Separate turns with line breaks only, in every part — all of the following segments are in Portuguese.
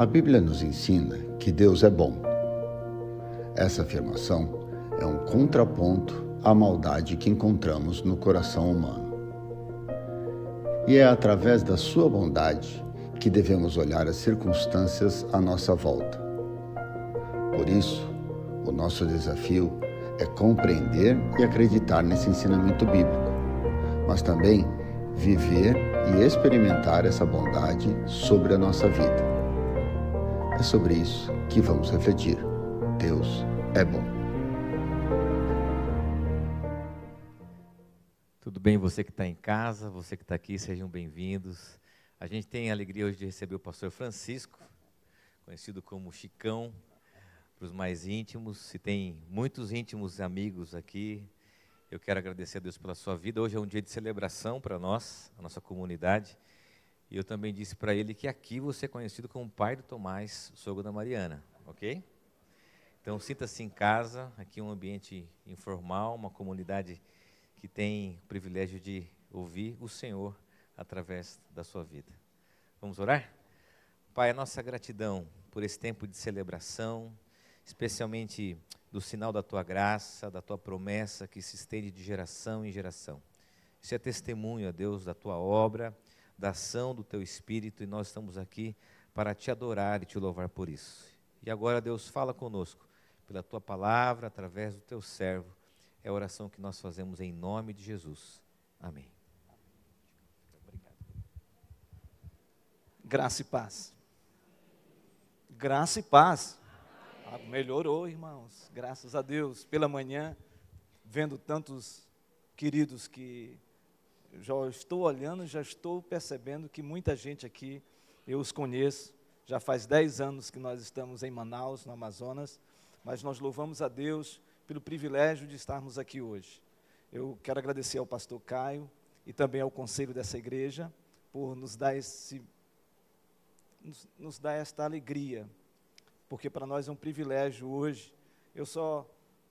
A Bíblia nos ensina que Deus é bom. Essa afirmação é um contraponto à maldade que encontramos no coração humano. E é através da sua bondade que devemos olhar as circunstâncias à nossa volta. Por isso, o nosso desafio é compreender e acreditar nesse ensinamento bíblico, mas também viver e experimentar essa bondade sobre a nossa vida. É sobre isso que vamos refletir. Deus é bom.
Tudo bem, você que está em casa, você que está aqui, sejam bem-vindos. A gente tem a alegria hoje de receber o pastor Francisco, conhecido como Chicão, para os mais íntimos. Se tem muitos íntimos amigos aqui, eu quero agradecer a Deus pela sua vida. Hoje é um dia de celebração para nós, a nossa comunidade. E eu também disse para ele que aqui você é conhecido como pai do Tomás, sogro da Mariana, ok? Então sinta-se em casa, aqui é um ambiente informal, uma comunidade que tem o privilégio de ouvir o Senhor através da sua vida. Vamos orar? Pai, a nossa gratidão por esse tempo de celebração, especialmente do sinal da tua graça, da tua promessa que se estende de geração em geração. Isso é testemunho, a Deus, da tua obra, da ação do teu espírito, e nós estamos aqui para te adorar e te louvar por isso. E agora, Deus, fala conosco pela tua palavra, através do teu servo. É a oração que nós fazemos em nome de Jesus. Amém.
Graça e paz. Graça e paz. Ah, melhorou, irmãos. Graças a Deus. Pela manhã, vendo tantos queridos que já estou olhando, já estou percebendo que muita gente aqui, eu os conheço. Já faz 10 anos que nós estamos em Manaus, no Amazonas, mas nós louvamos a Deus pelo privilégio de estarmos aqui hoje. Eu quero agradecer ao pastor Caio e também ao conselho dessa igreja por nos dar esse nos, nos dá esta alegria, porque para nós é um privilégio hoje. Eu só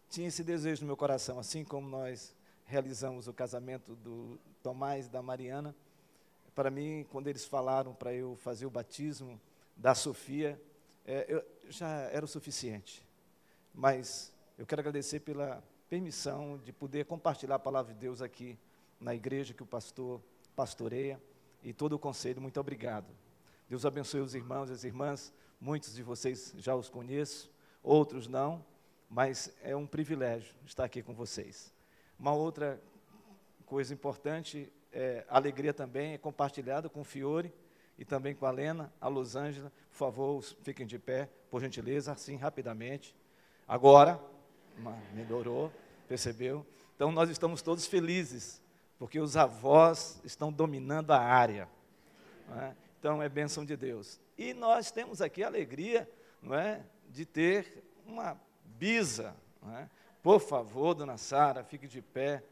tinha esse desejo no meu coração, assim como nós realizamos o casamento do Tomás e da Mariana. Para mim, quando eles falaram para eu fazer o batismo da Sofia, é, eu, já era o suficiente. Mas eu quero agradecer pela permissão de poder compartilhar a palavra de Deus aqui na igreja que o pastor pastoreia e todo o conselho. Muito obrigado. Deus abençoe os irmãos e as irmãs. Muitos de vocês já os conheço, outros não, mas é um privilégio estar aqui com vocês. Uma outra coisa importante, é, alegria também, é compartilhada com o Fiore e também com a Lena, a Los Angeles. Por favor, fiquem de pé, por gentileza, assim, rapidamente. Agora, melhorou, percebeu? Então, nós estamos todos felizes, porque os avós estão dominando a área. É? Então é bênção de Deus. E nós temos aqui a alegria não é, de ter uma bisa. É? Por favor, dona Sara, fique de pé.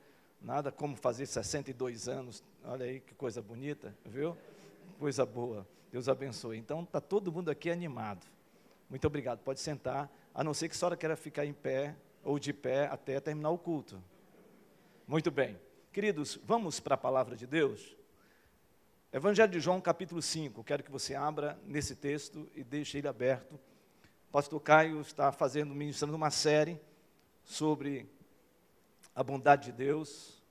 Nada como fazer 62 anos. Olha aí que coisa bonita, viu? Coisa boa. Deus abençoe. Então está todo mundo aqui animado. Muito obrigado. Pode sentar, a não ser que a senhora queira ficar em pé ou de pé até terminar o culto. Muito bem. Queridos, vamos para a palavra de Deus? Evangelho de João, capítulo 5. Quero que você abra nesse texto e deixe ele aberto. Pastor Caio está fazendo, ministrando uma série sobre a bondade de Deus.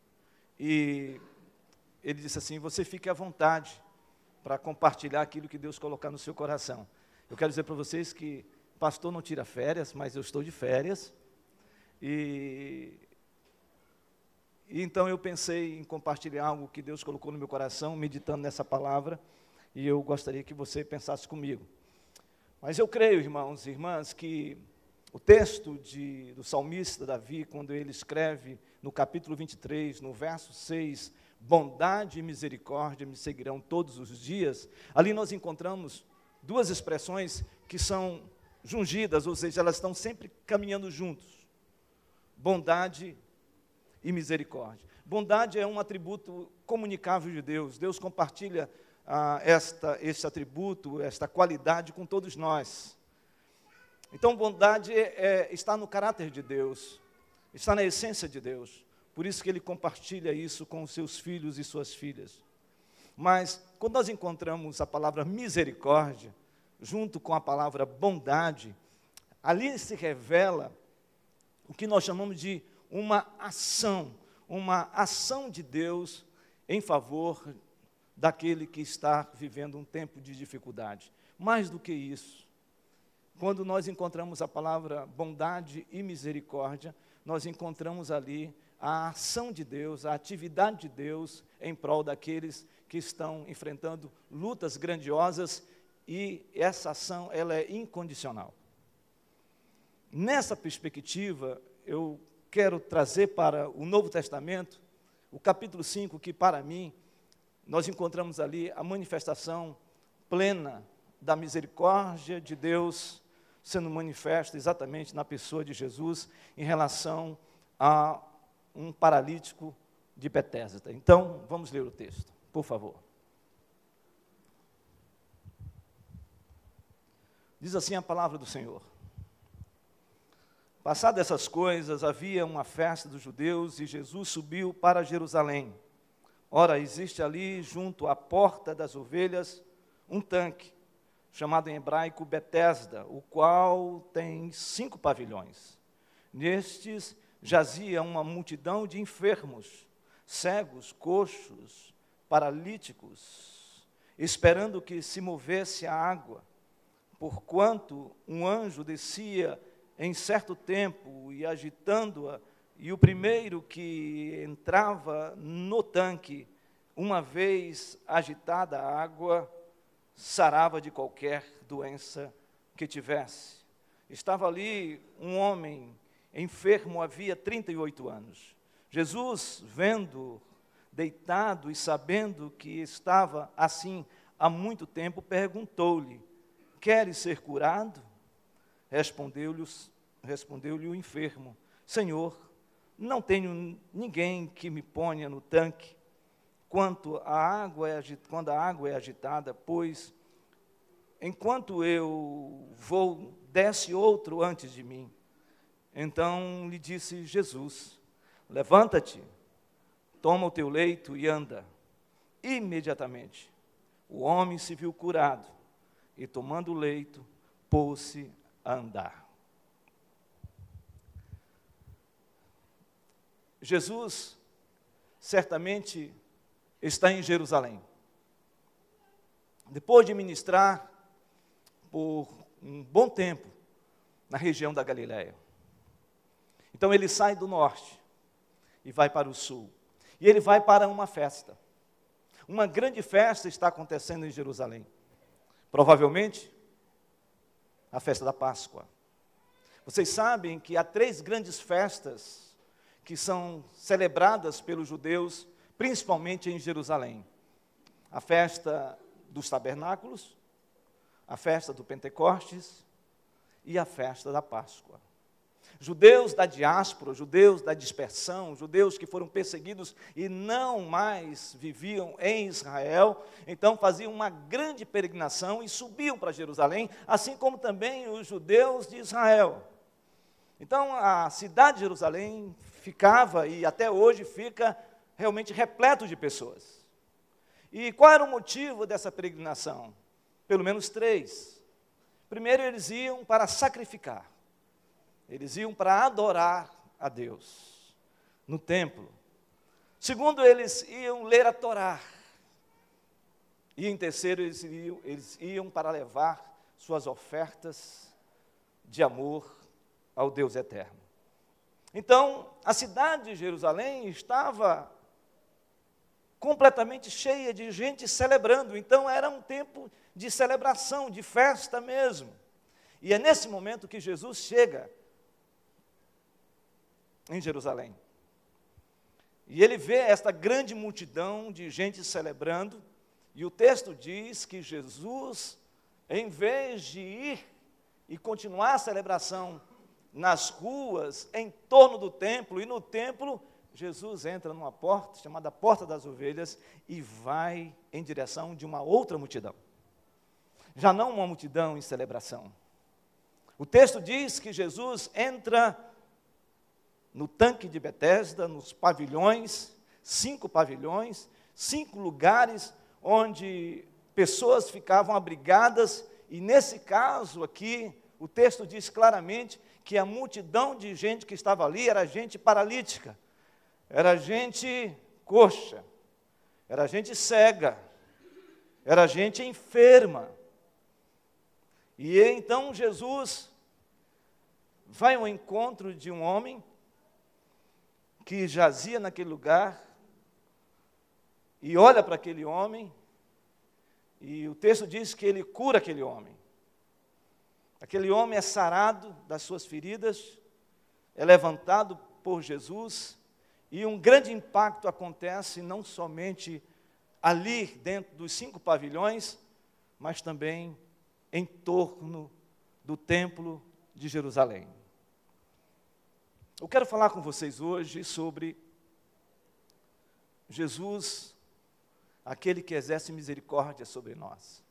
E ele disse assim: Você fique à vontade para compartilhar aquilo que Deus colocar no seu coração. Eu quero dizer para vocês que pastor não tira férias, mas eu estou de férias. E e então eu pensei em compartilhar algo que Deus colocou no meu coração, meditando nessa palavra, e eu gostaria que você pensasse comigo. Mas eu creio, irmãos e irmãs, que o texto de, do salmista Davi, quando ele escreve no capítulo 23, no verso 6, bondade e misericórdia me seguirão todos os dias, ali nós encontramos duas expressões que são jungidas, ou seja, elas estão sempre caminhando juntos. Bondade e misericórdia. Bondade é um atributo comunicável de Deus. Deus compartilha ah, esta, este atributo, esta qualidade com todos nós. Então, bondade é, está no caráter de Deus, está na essência de Deus. Por isso que Ele compartilha isso com os seus filhos e suas filhas. Mas, quando nós encontramos a palavra misericórdia, junto com a palavra bondade, ali se revela o que nós chamamos de uma ação, uma ação de Deus em favor daquele que está vivendo um tempo de dificuldade. Mais do que isso, quando nós encontramos a palavra bondade e misericórdia, nós encontramos ali a ação de Deus, a atividade de Deus em prol daqueles que estão enfrentando lutas grandiosas e essa ação ela é incondicional. Nessa perspectiva, eu quero trazer para o Novo Testamento o capítulo 5, que para mim nós encontramos ali a manifestação plena da misericórdia de Deus sendo manifesta exatamente na pessoa de Jesus em relação a um paralítico de Betesda. Então, vamos ler o texto, por favor. Diz assim a palavra do Senhor. Passadas essas coisas, havia uma festa dos judeus e Jesus subiu para Jerusalém. Ora, existe ali, junto à porta das ovelhas, um tanque, chamado em hebraico Betesda, o qual tem cinco pavilhões. Nestes jazia uma multidão de enfermos, cegos, coxos, paralíticos, esperando que se movesse a água, porquanto um anjo descia em certo tempo e agitando-a, e o primeiro que entrava no tanque, uma vez agitada a água, sarava de qualquer doença que tivesse. Estava ali um homem enfermo havia 38 anos. Jesus, vendo deitado e sabendo que estava assim há muito tempo, perguntou-lhe: Queres ser curado? Respondeu-lhe respondeu o enfermo: Senhor, não tenho ninguém que me ponha no tanque quanto a água é, quando a água é agitada, pois enquanto eu vou, desce outro antes de mim. Então lhe disse Jesus: Levanta-te, toma o teu leito e anda. Imediatamente o homem se viu curado e, tomando o leito, pôs-se a andar. Jesus certamente está em Jerusalém. Depois de ministrar por um bom tempo na região da Galiléia. Então ele sai do norte e vai para o sul. E ele vai para uma festa. Uma grande festa está acontecendo em Jerusalém. Provavelmente a festa da Páscoa. Vocês sabem que há três grandes festas que são celebradas pelos judeus, principalmente em Jerusalém: a festa dos tabernáculos, a festa do Pentecostes e a festa da Páscoa. Judeus da diáspora, judeus da dispersão, judeus que foram perseguidos e não mais viviam em Israel, então faziam uma grande peregrinação e subiam para Jerusalém, assim como também os judeus de Israel. Então a cidade de Jerusalém ficava e até hoje fica realmente repleto de pessoas. E qual era o motivo dessa peregrinação? Pelo menos três. Primeiro, eles iam para sacrificar. Eles iam para adorar a Deus no templo. Segundo, eles iam ler a Torá. E em terceiro, eles iam, eles iam para levar suas ofertas de amor ao Deus eterno. Então, a cidade de Jerusalém estava completamente cheia de gente celebrando. Então, era um tempo de celebração, de festa mesmo. E é nesse momento que Jesus chega em Jerusalém. E ele vê esta grande multidão de gente celebrando, e o texto diz que Jesus, em vez de ir e continuar a celebração nas ruas, em torno do templo, e no templo, Jesus entra numa porta chamada Porta das Ovelhas e vai em direção de uma outra multidão. Já não uma multidão em celebração. O texto diz que Jesus entra no tanque de Betesda, nos pavilhões, cinco pavilhões, cinco lugares onde pessoas ficavam abrigadas e nesse caso aqui, o texto diz claramente que a multidão de gente que estava ali era gente paralítica, era gente coxa, era gente cega, era gente enferma. E então Jesus vai ao encontro de um homem que jazia naquele lugar e olha para aquele homem, e o texto diz que ele cura aquele homem. Aquele homem é sarado das suas feridas, é levantado por Jesus, e um grande impacto acontece não somente ali dentro dos cinco pavilhões, mas também em torno do templo de Jerusalém. Eu quero falar com vocês hoje sobre Jesus, aquele que exerce misericórdia sobre nós,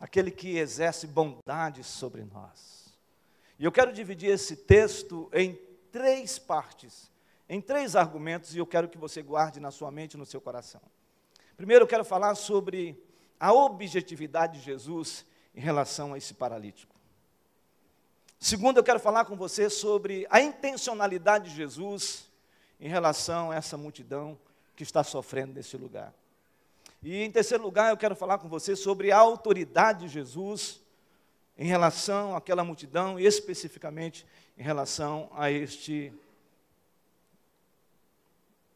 aquele que exerce bondade sobre nós. E eu quero dividir esse texto em três partes, em três argumentos, e eu quero que você guarde na sua mente e no seu coração. Primeiro, eu quero falar sobre a objetividade de Jesus em relação a esse paralítico. Segundo, eu quero falar com você sobre a intencionalidade de Jesus em relação a essa multidão que está sofrendo nesse lugar. E em terceiro lugar, eu quero falar com você sobre a autoridade de Jesus em relação àquela multidão e especificamente em relação a este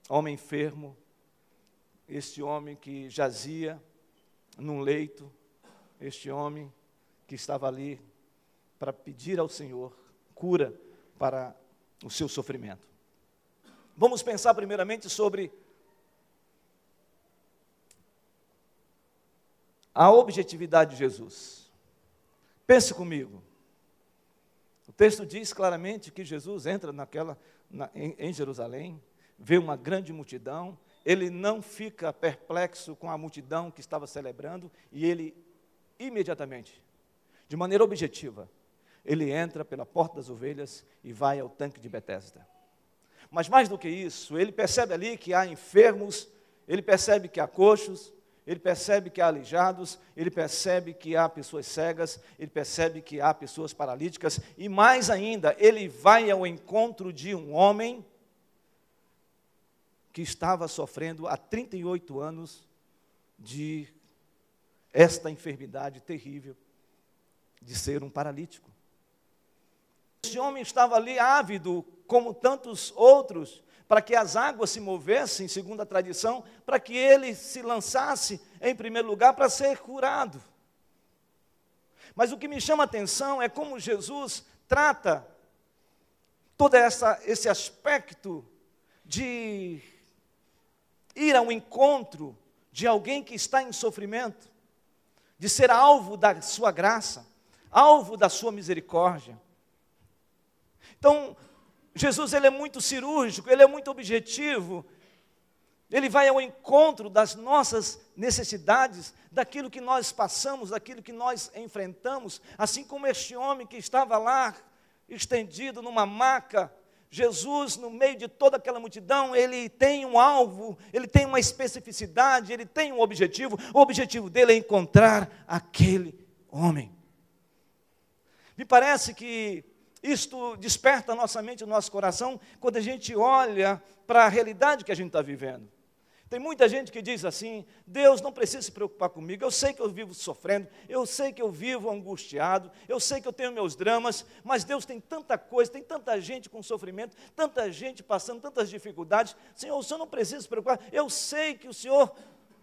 homem enfermo, este homem que jazia num leito, este homem que estava ali para pedir ao Senhor cura para o seu sofrimento. Vamos pensar primeiramente sobre a objetividade de Jesus. Pense comigo. O texto diz claramente que Jesus entra naquela, na, em, em Jerusalém, vê uma grande multidão, ele não fica perplexo com a multidão que estava celebrando e ele imediatamente, de maneira objetiva, ele entra pela porta das ovelhas e vai ao tanque de Betesda. Mas mais do que isso, ele percebe ali que há enfermos, ele percebe que há coxos, ele percebe que há aleijados, ele percebe que há pessoas cegas, ele percebe que há pessoas paralíticas, e mais ainda, ele vai ao encontro de um homem que estava sofrendo há 38 anos de esta enfermidade terrível de ser um paralítico. Este homem estava ali ávido, como tantos outros, para que as águas se movessem, segundo a tradição, para que ele se lançasse em primeiro lugar para ser curado. Mas o que me chama a atenção é como Jesus trata todo essa, esse aspecto de ir ao encontro de alguém que está em sofrimento, de ser alvo da sua graça, alvo da sua misericórdia. Então, Jesus ele é muito cirúrgico, ele é muito objetivo. Ele vai ao encontro das nossas necessidades, daquilo que nós passamos, daquilo que nós enfrentamos, assim como este homem que estava lá estendido numa maca, Jesus, no meio de toda aquela multidão, ele tem um alvo, ele tem uma especificidade, ele tem um objetivo. O objetivo dele é encontrar aquele homem. Me parece que isto desperta a nossa mente, o nosso coração, quando a gente olha para a realidade que a gente está vivendo. Tem muita gente que diz assim: Deus não precisa se preocupar comigo, eu sei que eu vivo sofrendo, eu sei que eu vivo angustiado, eu sei que eu tenho meus dramas, mas Deus tem tanta coisa, tem tanta gente com sofrimento, tanta gente passando tantas dificuldades. Senhor, o Senhor não precisa se preocupar, eu sei que o Senhor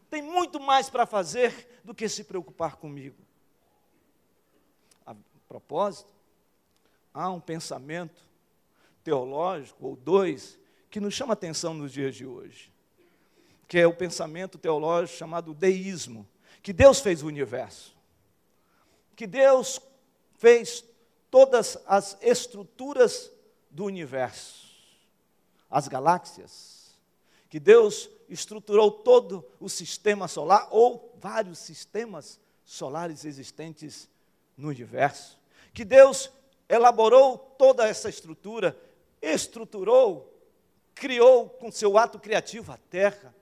tem muito mais para fazer do que se preocupar comigo. A propósito, há um pensamento teológico, ou dois, que nos chama atenção nos dias de hoje, que é o pensamento teológico chamado deísmo, que Deus fez o universo, que Deus fez todas as estruturas do universo, as galáxias, que Deus estruturou todo o sistema solar, ou vários sistemas solares existentes no universo, que Deus elaborou toda essa estrutura, estruturou, criou com seu ato criativo a terra,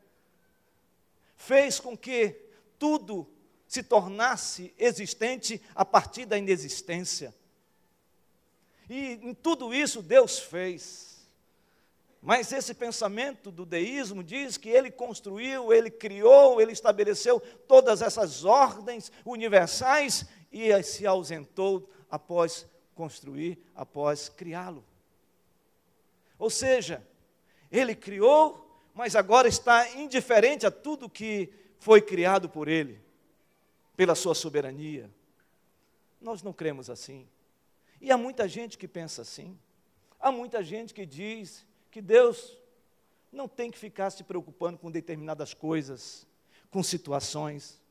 fez com que tudo se tornasse existente a partir da inexistência. E em tudo isso Deus fez. Mas esse pensamento do deísmo diz que ele construiu, ele criou, ele estabeleceu todas essas ordens universais e se ausentou após construir, após criá-lo. Ou seja, ele criou, mas agora está indiferente a tudo que foi criado por ele pela sua soberania. Nós não cremos assim. E há muita gente que pensa assim. Há muita gente que diz que Deus não tem que ficar se preocupando com determinadas coisas, com situações.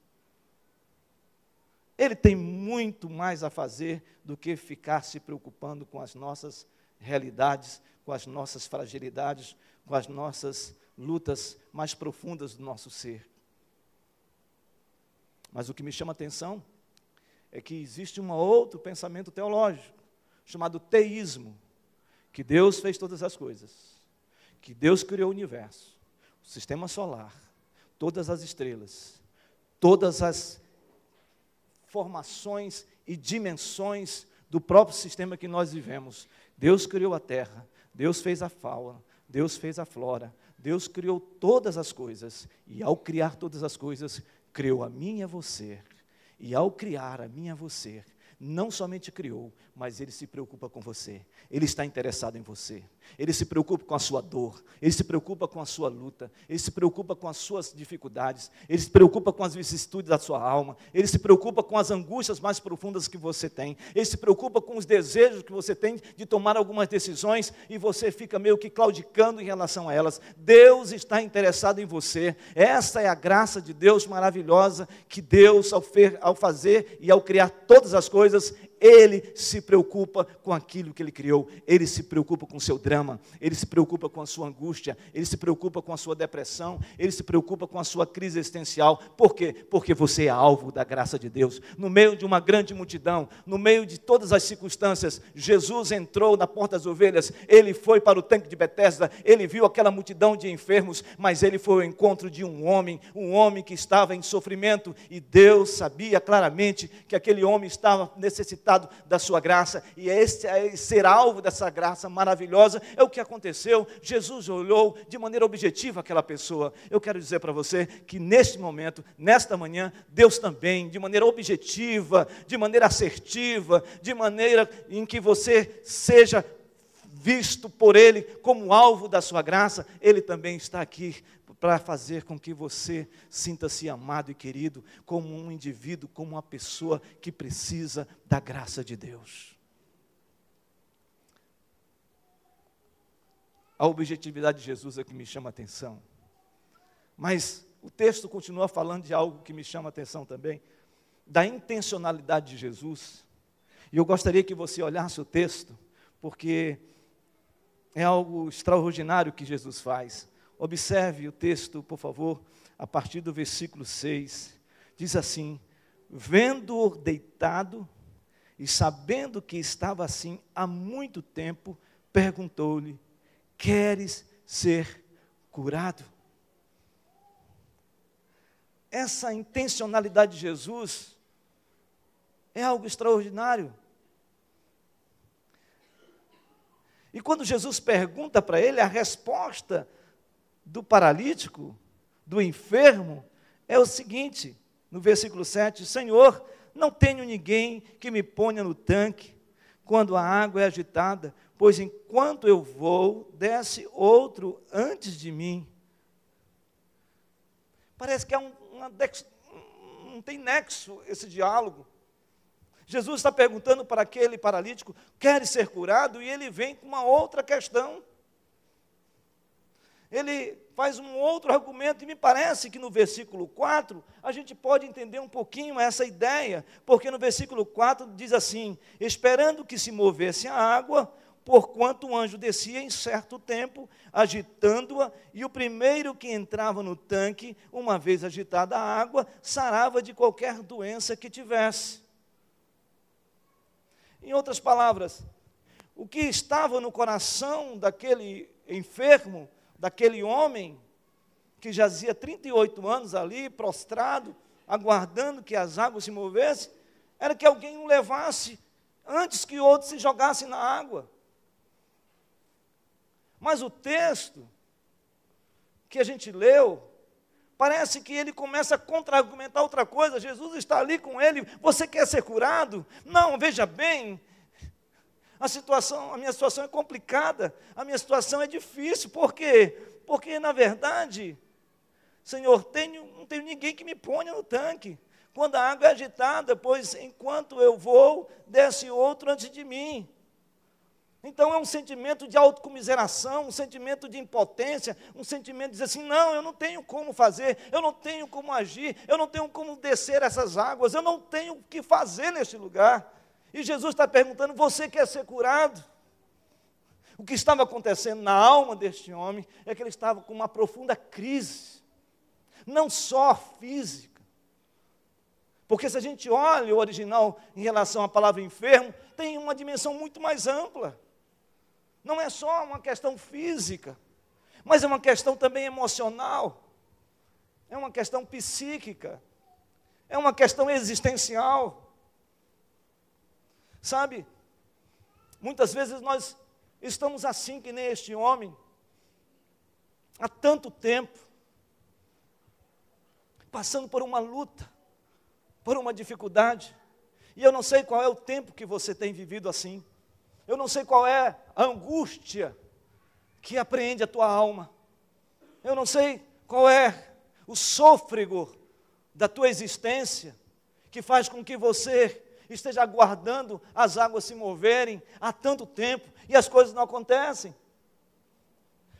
Ele tem muito mais a fazer do que ficar se preocupando com as nossas realidades, com as nossas fragilidades, com as nossas lutas mais profundas do nosso ser. Mas o que me chama a atenção é que existe um outro pensamento teológico, chamado teísmo, que Deus fez todas as coisas, que Deus criou o universo, o sistema solar, todas as estrelas, todas as formações e dimensões do próprio sistema que nós vivemos. Deus criou a terra, Deus fez a fauna, Deus fez a flora, Deus criou todas as coisas, e ao criar todas as coisas, criou a mim e a você. E ao criar a mim e a você, não somente criou, mas ele se preocupa com você. Ele está interessado em você. Ele se preocupa com a sua dor, ele se preocupa com a sua luta, ele se preocupa com as suas dificuldades, ele se preocupa com as vicissitudes da sua alma, ele se preocupa com as angústias mais profundas que você tem, ele se preocupa com os desejos que você tem de tomar algumas decisões e você fica meio que claudicando em relação a elas. Deus está interessado em você. Essa é a graça de Deus maravilhosa que Deus, ao, fazer e ao criar todas as coisas, ele se preocupa com aquilo que ele criou, ele se preocupa com o seu drama, ele se preocupa com a sua angústia, ele se preocupa com a sua depressão, ele se preocupa com a sua crise existencial. Por quê? Porque você é alvo da graça de Deus. No meio de uma grande multidão, no meio de todas as circunstâncias, Jesus entrou na porta das ovelhas, ele foi para o tanque de Betesda, ele viu aquela multidão de enfermos, mas ele foi ao encontro de um homem, um homem que estava em sofrimento, e Deus sabia claramente que aquele homem estava necessitado da sua graça, e esse é ser alvo dessa graça maravilhosa é o que aconteceu. Jesus olhou de maneira objetiva aquela pessoa. Eu quero dizer para você que neste momento, nesta manhã, Deus também, de maneira objetiva, de maneira assertiva, de maneira em que você seja visto por Ele como alvo da sua graça, Ele também está aqui para fazer com que você sinta-se amado e querido como um indivíduo, como uma pessoa que precisa da graça de Deus. A objetividade de Jesus é que me chama a atenção. Mas o texto continua falando de algo que me chama a atenção também, da intencionalidade de Jesus. E eu gostaria que você olhasse o texto, porque é algo extraordinário que Jesus faz. Observe o texto, por favor, a partir do versículo 6. Diz assim: Vendo-o deitado e sabendo que estava assim há muito tempo, perguntou-lhe: Queres ser curado? Essa intencionalidade de Jesus é algo extraordinário. E quando Jesus pergunta para ele, a resposta do paralítico, do enfermo, é o seguinte, no versículo 7: Senhor, não tenho ninguém que me ponha no tanque quando a água é agitada, pois enquanto eu vou, desce outro antes de mim. Parece que é um, não tem nexo esse diálogo. Jesus está perguntando para aquele paralítico: quer ser curado? E ele vem com uma outra questão ele faz um outro argumento, e me parece que no versículo 4 a gente pode entender um pouquinho essa ideia, porque no versículo 4 diz assim: esperando que se movesse a água, porquanto o anjo descia em certo tempo, agitando-a, e o primeiro que entrava no tanque, uma vez agitada a água, sarava de qualquer doença que tivesse. Em outras palavras, o que estava no coração daquele enfermo daquele homem que jazia 38 anos ali, prostrado, aguardando que as águas se movessem, era que alguém o levasse antes que outro se jogasse na água. Mas o texto que a gente leu, parece que ele começa a contra-argumentar outra coisa. Jesus está ali com ele, você quer ser curado? Não, veja bem, a situação, a minha situação é complicada, a minha situação é difícil, por quê? Porque, na verdade, Senhor, tenho, não tenho ninguém que me ponha no tanque. Quando a água é agitada, pois enquanto eu vou, desce outro antes de mim. Então é um sentimento de autocomiseração, um sentimento de impotência, um sentimento de dizer assim: não, eu não tenho como fazer, eu não tenho como agir, eu não tenho como descer essas águas, eu não tenho o que fazer neste lugar. E Jesus está perguntando: você quer ser curado? O que estava acontecendo na alma deste homem é que ele estava com uma profunda crise, não só física, porque se a gente olha o original em relação à palavra enfermo, tem uma dimensão muito mais ampla. Não é só uma questão física, mas é uma questão também emocional, é uma questão psíquica, é uma questão existencial. Sabe, muitas vezes nós estamos assim que nem este homem, há tanto tempo, passando por uma luta, por uma dificuldade, e eu não sei qual é o tempo que você tem vivido assim. Eu não sei qual é a angústia que apreende a tua alma. Eu não sei qual é o sôfrego da tua existência que faz com que você esteja aguardando as águas se moverem há tanto tempo e as coisas não acontecem.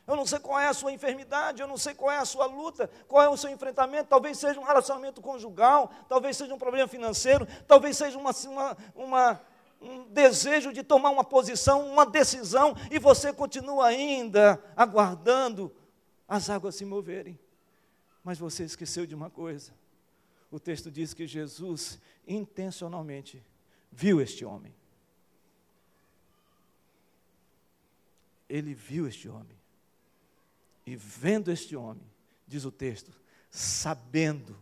Eu não sei qual é a sua enfermidade, eu não sei qual é a sua luta, qual é o seu enfrentamento. Talvez seja um relacionamento conjugal, talvez seja um problema financeiro, talvez seja uma, uma, uma um desejo de tomar uma posição, uma decisão, e você continua ainda aguardando as águas se moverem. Mas você esqueceu de uma coisa. O texto diz que Jesus intencionalmente viu este homem. Ele viu este homem. E vendo este homem, diz o texto, sabendo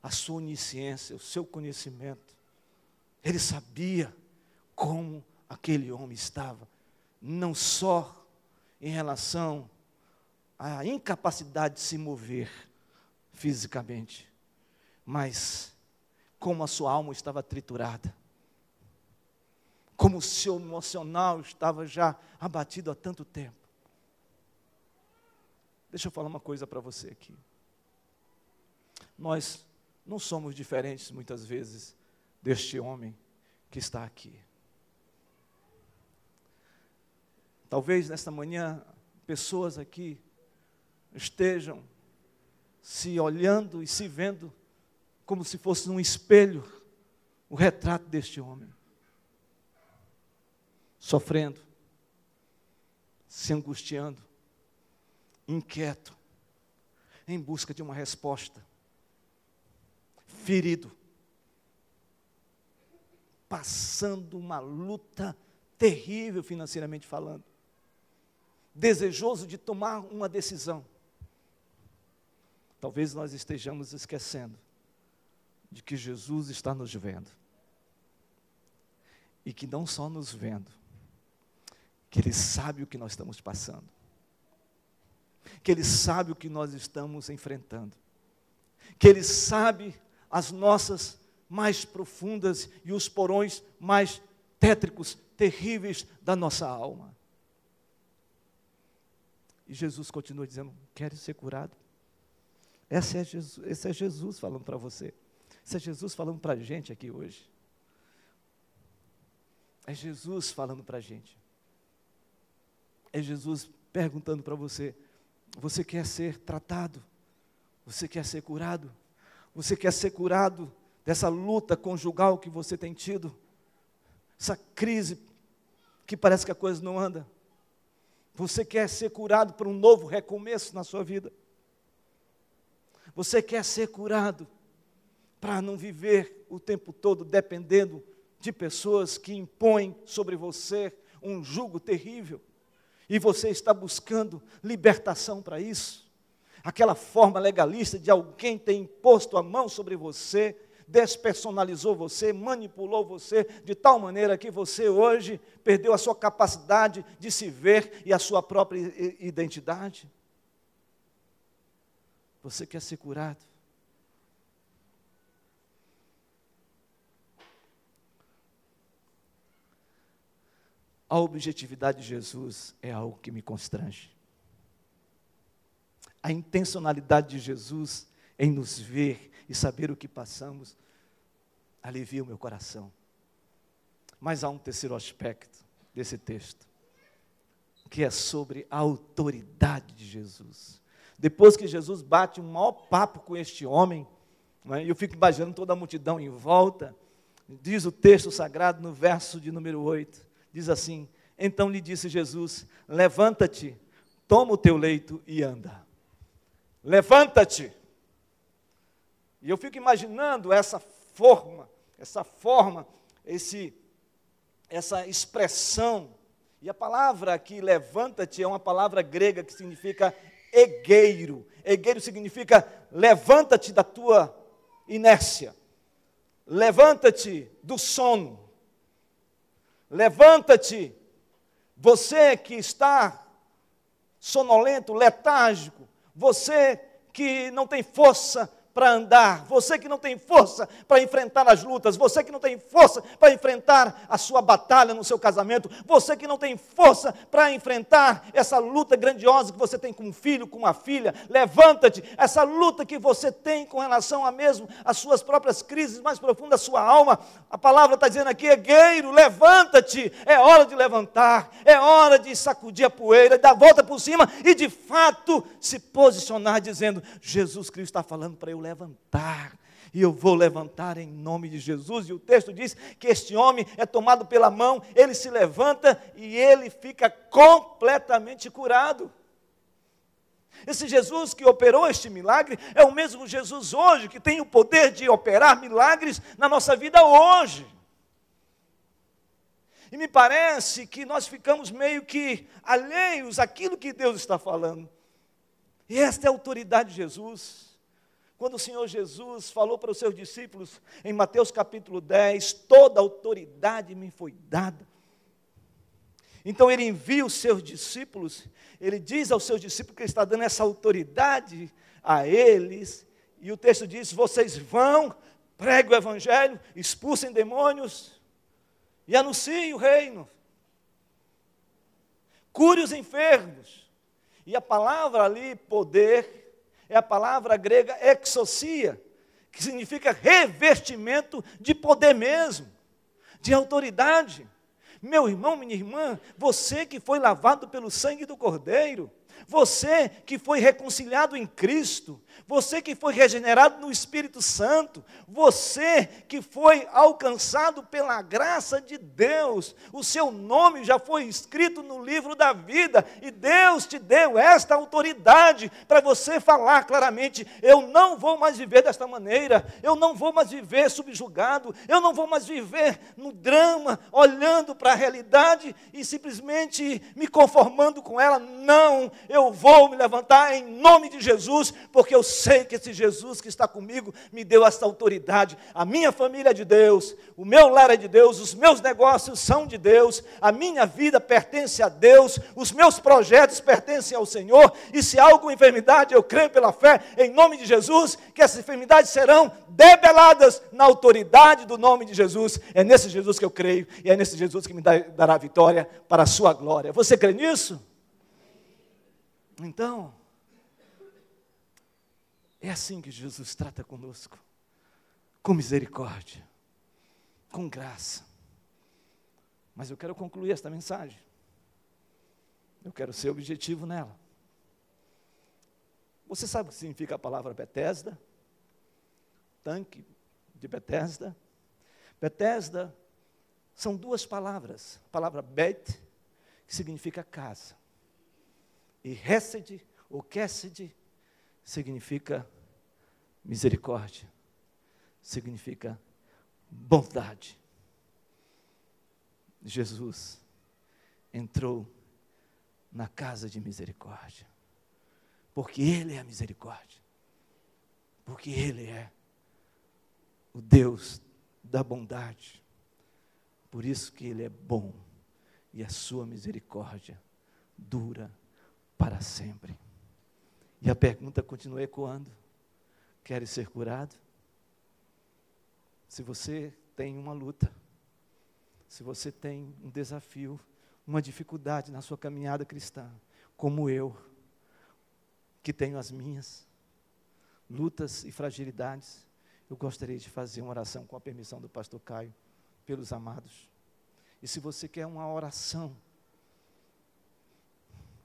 a sua onisciência, o seu conhecimento, ele sabia como aquele homem estava, não só em relação à incapacidade de se mover fisicamente, mas como a sua alma estava triturada, como o seu emocional estava já abatido há tanto tempo. Deixa eu falar uma coisa para você aqui. Nós não somos diferentes muitas vezes deste homem que está aqui. Talvez nesta manhã pessoas aqui estejam se olhando e se vendo como se fosse um espelho o retrato deste homem. Sofrendo, se angustiando, inquieto, em busca de uma resposta, ferido, passando uma luta terrível financeiramente falando, desejoso de tomar uma decisão. Talvez nós estejamos esquecendo de que Jesus está nos vendo. E que não só nos vendo, que Ele sabe o que nós estamos passando, que Ele sabe o que nós estamos enfrentando, que Ele sabe as nossas mais profundas e os porões mais tétricos, terríveis da nossa alma. E Jesus continua dizendo: Queres ser curado? Esse é Jesus, esse é Jesus falando para você. Esse é Jesus falando para a gente aqui hoje. É Jesus falando para a gente. É Jesus perguntando para você: Você quer ser tratado? Você quer ser curado? Você quer ser curado dessa luta conjugal que você tem tido, essa crise que parece que a coisa não anda. Você quer ser curado por um novo recomeço na sua vida. Você quer ser curado para não viver o tempo todo dependendo de pessoas que impõem sobre você um jugo terrível. E você está buscando libertação para isso. aquela forma legalista de alguém ter imposto a mão sobre você, despersonalizou você, manipulou você de tal maneira que você hoje perdeu a sua capacidade de se ver e a sua própria identidade. Você quer ser curado? A objetividade de Jesus é algo que me constrange. A intencionalidade de Jesus em nos ver e saber o que passamos alivia o meu coração. Mas há um terceiro aspecto desse texto, que é sobre a autoridade de Jesus. Depois que Jesus bate um maior papo com este homem, é? eu fico imaginando toda a multidão em volta, diz o texto sagrado no verso de número 8 diz assim: Então lhe disse Jesus: Levanta-te, toma o teu leito e anda. Levanta-te. E eu fico imaginando essa forma, essa forma, esse, essa expressão. E a palavra aqui, levanta-te, é uma palavra grega que significa egueiro. Egueiro significa levanta-te da tua inércia. Levanta-te do sono. Levanta-te, você que está sonolento, letárgico, você que não tem força para andar, você que não tem força para enfrentar as lutas, você que não tem força para enfrentar a sua batalha no seu casamento, você que não tem força para enfrentar essa luta grandiosa que você tem com um filho, com uma filha, levanta-te, essa luta que você tem com relação a mesmo as suas próprias crises mais profundas da sua alma, a palavra está dizendo aqui, gueiro, levanta-te, é hora de levantar, é hora de sacudir a poeira, dar volta por cima e de fato se posicionar dizendo, Jesus Cristo está falando para eu levantar. E eu vou levantar em nome de Jesus. E o texto diz que este homem é tomado pela mão, ele se levanta e ele fica completamente curado. Esse Jesus que operou este milagre é o mesmo Jesus hoje, que tem o poder de operar milagres na nossa vida hoje. E me parece que nós ficamos meio que alheios àquilo que Deus está falando. E esta é a autoridade de Jesus. Quando o Senhor Jesus falou para os seus discípulos, em Mateus capítulo 10, toda autoridade me foi dada. Então ele envia os seus discípulos, ele diz aos seus discípulos que ele está dando essa autoridade a eles, e o texto diz: vocês vão, preguem o evangelho, expulsem demônios e anunciem o reino. Cure os enfermos. E a palavra ali, poder, é a palavra grega exocia, que significa revestimento de poder mesmo, de autoridade. Meu irmão, minha irmã, você que foi lavado pelo sangue do Cordeiro, você que foi reconciliado em Cristo, você que foi regenerado no Espírito Santo, você que foi alcançado pela graça de Deus, o seu nome já foi escrito no livro da vida, e Deus te deu esta autoridade para você falar claramente: eu não vou mais viver desta maneira, eu não vou mais viver subjugado, eu não vou mais viver no drama, olhando para a realidade e simplesmente me conformando com ela. Não, eu vou me levantar em nome de Jesus, porque eu sei que esse Jesus que está comigo me deu essa autoridade. A minha família é de Deus, o meu lar é de Deus, os meus negócios são de Deus, a minha vida pertence a Deus, os meus projetos pertencem ao Senhor, e se há alguma enfermidade, eu creio pela fé, em nome de Jesus, que essas enfermidades serão debeladas na autoridade do nome de Jesus. É nesse Jesus que eu creio, e é nesse Jesus que me dará vitória para a sua glória. Você crê nisso? Então, é assim que Jesus trata conosco, com misericórdia, com graça. Mas eu quero concluir esta mensagem. Eu quero ser objetivo nela. Você sabe o que significa a palavra Betesda? Tanque de Betesda. Betesda são duas palavras. A palavra Bet, que significa casa. E Hesed, ou Kesed, significa misericórdia, significa bondade. Jesus entrou na casa de misericórdia. Porque Ele é a misericórdia. Porque Ele é o Deus da bondade. Por isso que Ele é bom e a sua misericórdia dura para sempre. E a pergunta continua ecoando: Queres ser curado? Se você tem uma luta, se você tem um desafio, uma dificuldade na sua caminhada cristã, como eu, que tenho as minhas lutas e fragilidades, eu gostaria de fazer uma oração com a permissão do pastor Caio, pelos amados. E se você quer uma oração,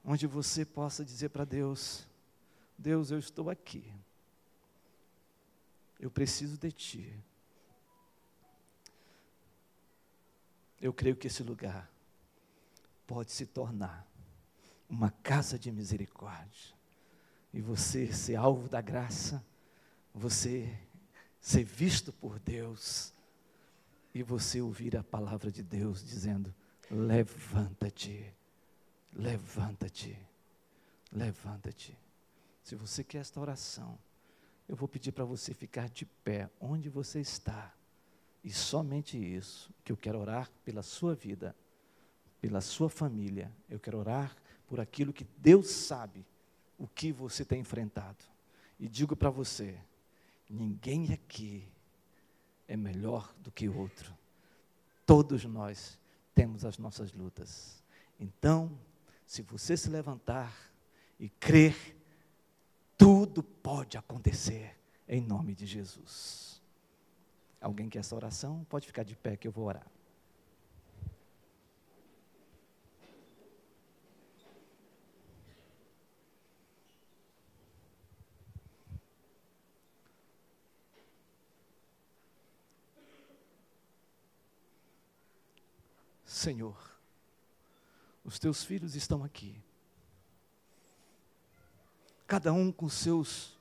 onde você possa dizer para Deus: Deus, eu estou aqui, eu preciso de Ti. Eu creio que esse lugar pode se tornar uma casa de misericórdia. E você ser alvo da graça, você ser visto por Deus, e você ouvir a palavra de Deus dizendo: levanta-te, levanta-te, levanta-te. Se você quer esta oração, eu vou pedir para você ficar de pé onde você está. E somente isso, que eu quero orar pela sua vida, pela sua família, eu quero orar por aquilo que Deus sabe o que você tem enfrentado. E digo para você: ninguém aqui é melhor do que o outro. Todos nós temos as nossas lutas. Então, se você se levantar e crer, tudo pode acontecer em nome de Jesus. Alguém quer essa oração? Pode ficar de pé que eu vou orar. Senhor, os teus filhos estão aqui, cada um com seus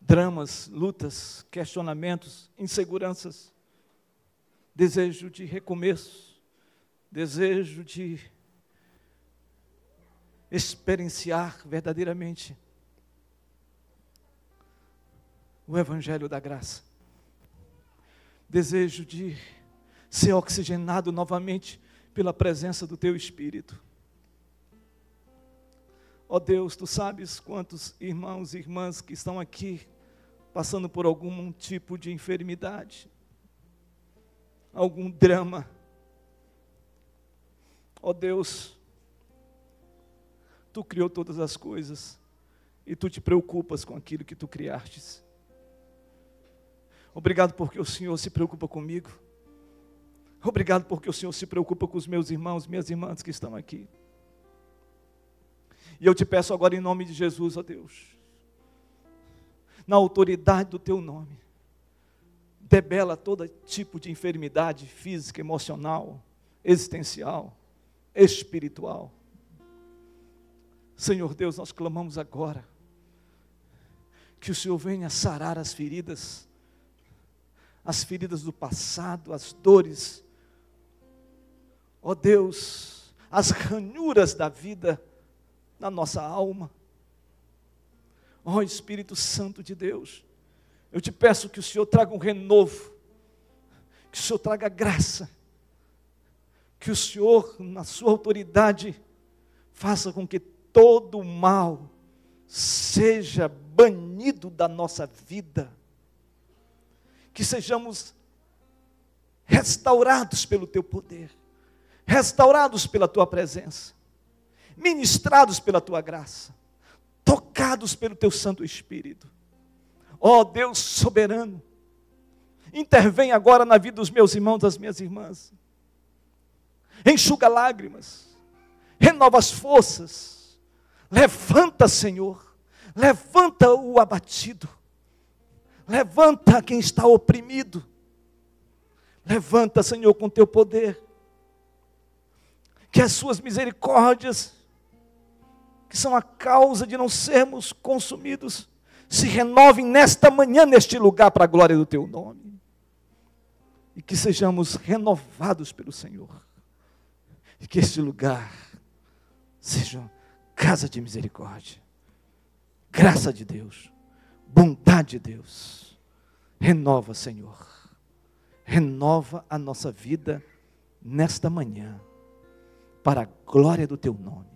dramas, lutas, questionamentos, inseguranças, desejo de recomeço, desejo de experienciar verdadeiramente o Evangelho da Graça, desejo de ser oxigenado novamente pela presença do Teu Espírito. Ó oh Deus, Tu sabes quantos irmãos e irmãs que estão aqui passando por algum tipo de enfermidade, algum drama. Ó oh Deus, Tu criou todas as coisas e Tu te preocupas com aquilo que Tu criastes. Obrigado porque o Senhor se preocupa comigo. Obrigado porque o Senhor se preocupa com os meus irmãos, minhas irmãs que estão aqui. E eu te peço agora em nome de Jesus, ó Deus, na autoridade do teu nome, debela todo tipo de enfermidade física, emocional, existencial, espiritual. Senhor Deus, nós clamamos agora que o Senhor venha sarar as feridas, as feridas do passado, as dores, ó Deus, as ranhuras da vida na nossa alma. Ó oh, Espírito Santo de Deus, eu te peço que o Senhor traga um renovo, que o Senhor traga graça, que o Senhor, na sua autoridade, faça com que todo o mal seja banido da nossa vida, que sejamos restaurados pelo teu poder restaurados pela tua presença, ministrados pela tua graça, tocados pelo teu Santo Espírito. Ó oh, Deus soberano, intervém agora na vida dos meus irmãos, das minhas irmãs. Enxuga lágrimas, renova as forças, levanta, Senhor, levanta o abatido, levanta quem está oprimido, levanta, Senhor, com teu poder, que as suas misericórdias, que são a causa de não sermos consumidos, se renovem nesta manhã, neste lugar, para a glória do teu nome. E que sejamos renovados pelo Senhor. E que este lugar seja casa de misericórdia, graça de Deus, bondade de Deus. Renova, Senhor. Renova a nossa vida nesta manhã, para a glória do teu nome.